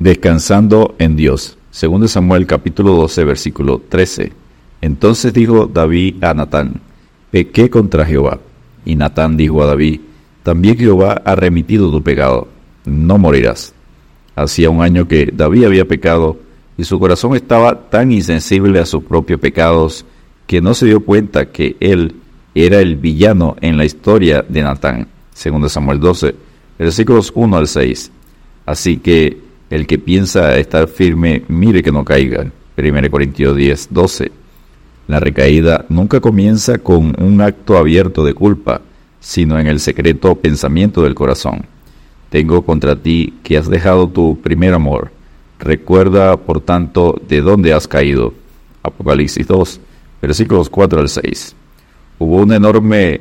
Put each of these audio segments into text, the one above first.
Descansando en Dios. Segundo Samuel capítulo 12 versículo 13. Entonces dijo David a Natán, pequé contra Jehová. Y Natán dijo a David, también Jehová ha remitido tu pecado, no morirás. Hacía un año que David había pecado y su corazón estaba tan insensible a sus propios pecados que no se dio cuenta que él era el villano en la historia de Natán. Segundo Samuel 12, versículos 1 al 6. Así que el que piensa estar firme, mire que no caiga. 1 Corintios 10, 12. La recaída nunca comienza con un acto abierto de culpa, sino en el secreto pensamiento del corazón. Tengo contra ti que has dejado tu primer amor. Recuerda, por tanto, de dónde has caído. Apocalipsis 2, versículos 4 al 6. Hubo una enorme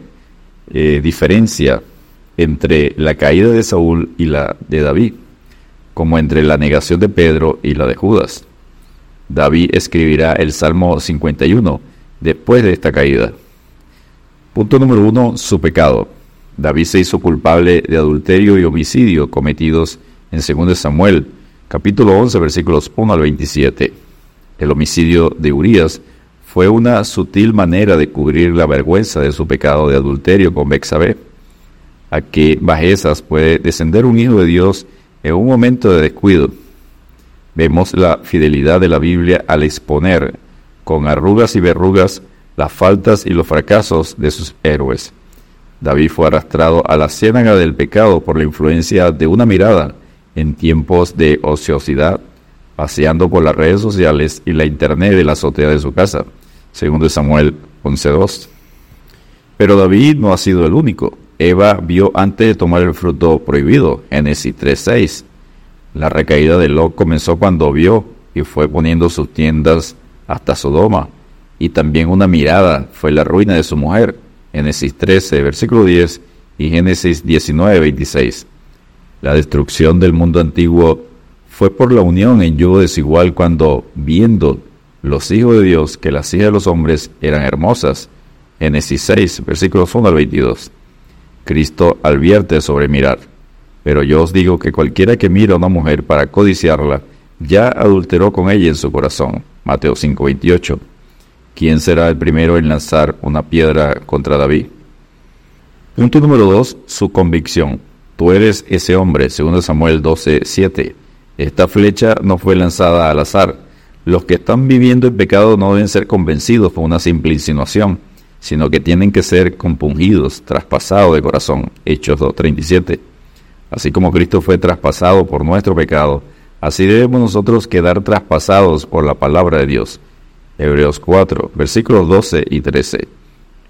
eh, diferencia entre la caída de Saúl y la de David como entre la negación de Pedro y la de Judas. David escribirá el Salmo 51 después de esta caída. Punto número uno, su pecado. David se hizo culpable de adulterio y homicidio cometidos en 2 Samuel, capítulo 11, versículos 1 al 27. El homicidio de Urias fue una sutil manera de cubrir la vergüenza de su pecado de adulterio con Bexabé. A qué bajezas puede descender un hijo de Dios en un momento de descuido, vemos la fidelidad de la Biblia al exponer con arrugas y verrugas las faltas y los fracasos de sus héroes. David fue arrastrado a la ciénaga del pecado por la influencia de una mirada en tiempos de ociosidad, paseando por las redes sociales y la internet de la azotea de su casa, segundo Samuel 11.2. Pero David no ha sido el único. Eva vio antes de tomar el fruto prohibido, Génesis 3.6. La recaída de Lot comenzó cuando vio y fue poniendo sus tiendas hasta Sodoma. Y también una mirada fue la ruina de su mujer, Génesis 13, versículo 10 y Génesis 19, 26. La destrucción del mundo antiguo fue por la unión en yugo desigual cuando, viendo los hijos de Dios que las hijas de los hombres eran hermosas, Génesis 6, versículos 1 al 22. Cristo advierte sobre mirar. Pero yo os digo que cualquiera que mira a una mujer para codiciarla, ya adulteró con ella en su corazón. Mateo 5:28. ¿Quién será el primero en lanzar una piedra contra David? Punto número 2. Su convicción. Tú eres ese hombre, segundo Samuel 12:7. Esta flecha no fue lanzada al azar. Los que están viviendo el pecado no deben ser convencidos por una simple insinuación sino que tienen que ser compungidos, traspasados de corazón. Hechos 2.37. Así como Cristo fue traspasado por nuestro pecado, así debemos nosotros quedar traspasados por la palabra de Dios. Hebreos 4, versículos 12 y 13.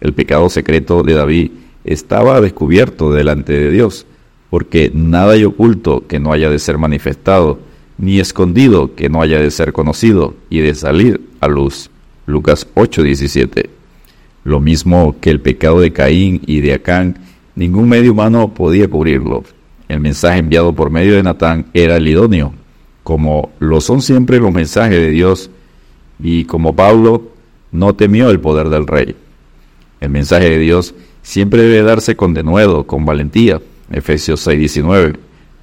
El pecado secreto de David estaba descubierto delante de Dios, porque nada hay oculto que no haya de ser manifestado, ni escondido que no haya de ser conocido y de salir a luz. Lucas 8:17. Lo mismo que el pecado de Caín y de Acán, ningún medio humano podía cubrirlo. El mensaje enviado por medio de Natán era el idóneo, como lo son siempre los mensajes de Dios, y como Pablo no temió el poder del rey. El mensaje de Dios siempre debe darse con denuedo, con valentía. Efesios 6:19,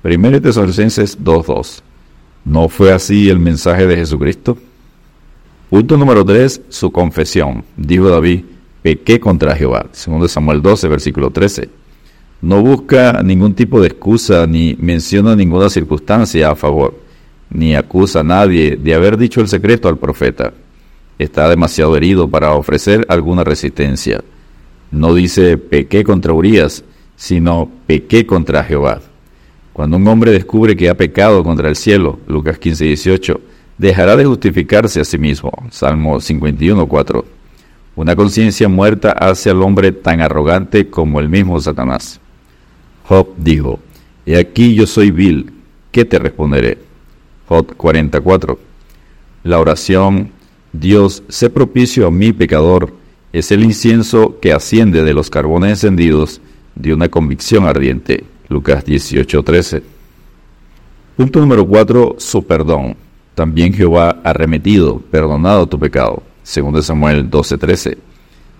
1 Tesalonicenses 2:2. ¿No fue así el mensaje de Jesucristo? Punto número 3. Su confesión. Dijo David, pequé contra Jehová. Segundo Samuel 12, versículo 13. No busca ningún tipo de excusa ni menciona ninguna circunstancia a favor, ni acusa a nadie de haber dicho el secreto al profeta. Está demasiado herido para ofrecer alguna resistencia. No dice pequé contra Urias, sino pequé contra Jehová. Cuando un hombre descubre que ha pecado contra el cielo, Lucas 15, 18, dejará de justificarse a sí mismo. Salmo 51, 4. Una conciencia muerta hace al hombre tan arrogante como el mismo Satanás. Job dijo, He aquí yo soy vil, ¿qué te responderé? Job 44. La oración, Dios, sé propicio a mi pecador, es el incienso que asciende de los carbones encendidos de una convicción ardiente. Lucas 18:13. Punto número 4. Su perdón. También Jehová ha remetido, perdonado tu pecado. Segundo Samuel 12:13.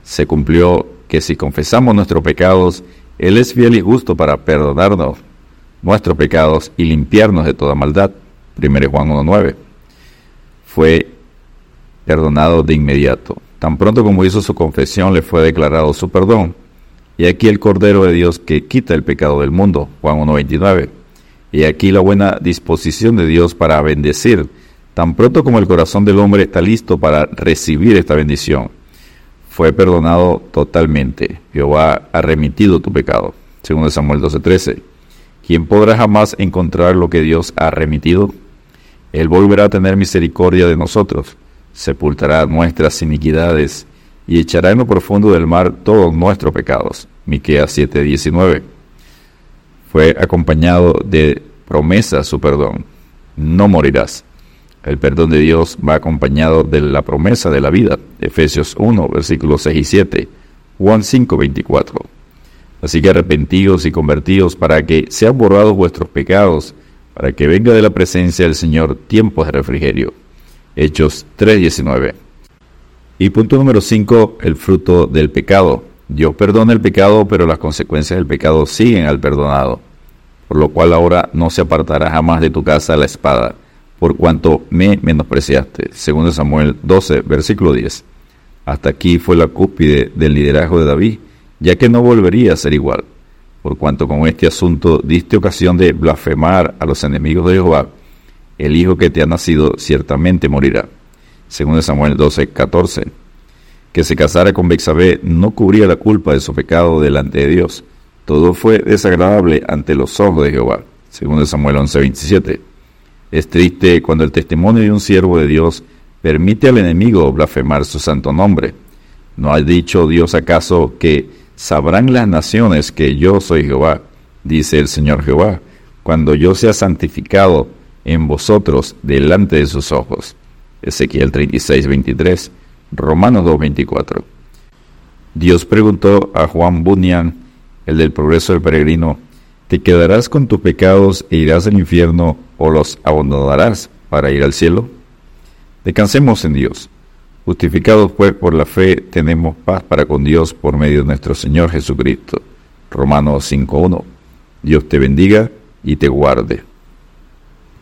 Se cumplió que si confesamos nuestros pecados, Él es fiel y justo para perdonarnos nuestros pecados y limpiarnos de toda maldad. 1 Juan 1.9. Fue perdonado de inmediato. Tan pronto como hizo su confesión, le fue declarado su perdón. Y aquí el Cordero de Dios que quita el pecado del mundo, Juan 1.29. Y aquí la buena disposición de Dios para bendecir, tan pronto como el corazón del hombre está listo para recibir esta bendición. Fue perdonado totalmente. Jehová ha remitido tu pecado, según Samuel 12.13. ¿Quién podrá jamás encontrar lo que Dios ha remitido? Él volverá a tener misericordia de nosotros sepultará nuestras iniquidades y echará en lo profundo del mar todos nuestros pecados. Miqueas 7:19. Fue acompañado de promesa su perdón. No morirás. El perdón de Dios va acompañado de la promesa de la vida. Efesios 1, versículos 6 y 7. Juan 5, 24. Así que arrepentidos y convertidos para que sean borrados vuestros pecados, para que venga de la presencia del Señor tiempo de refrigerio. Hechos 3:19. Y punto número 5, el fruto del pecado. Dios perdona el pecado, pero las consecuencias del pecado siguen al perdonado. Por lo cual ahora no se apartará jamás de tu casa la espada, por cuanto me menospreciaste. Segundo Samuel 12, versículo 10. Hasta aquí fue la cúspide del liderazgo de David, ya que no volvería a ser igual, por cuanto con este asunto diste ocasión de blasfemar a los enemigos de Jehová el hijo que te ha nacido ciertamente morirá. Según Samuel 12, 14. Que se casara con Bexabé no cubría la culpa de su pecado delante de Dios. Todo fue desagradable ante los ojos de Jehová. Según Samuel 11, 27. Es triste cuando el testimonio de un siervo de Dios permite al enemigo blasfemar su santo nombre. ¿No ha dicho Dios acaso que sabrán las naciones que yo soy Jehová? Dice el Señor Jehová, cuando yo sea santificado en vosotros delante de sus ojos. Ezequiel 36, 23, Romanos 2, 24. Dios preguntó a Juan Bunyan, el del progreso del peregrino, ¿te quedarás con tus pecados e irás al infierno o los abandonarás para ir al cielo? Descansemos en Dios. Justificados pues por la fe, tenemos paz para con Dios por medio de nuestro Señor Jesucristo. Romanos 5.1. Dios te bendiga y te guarde.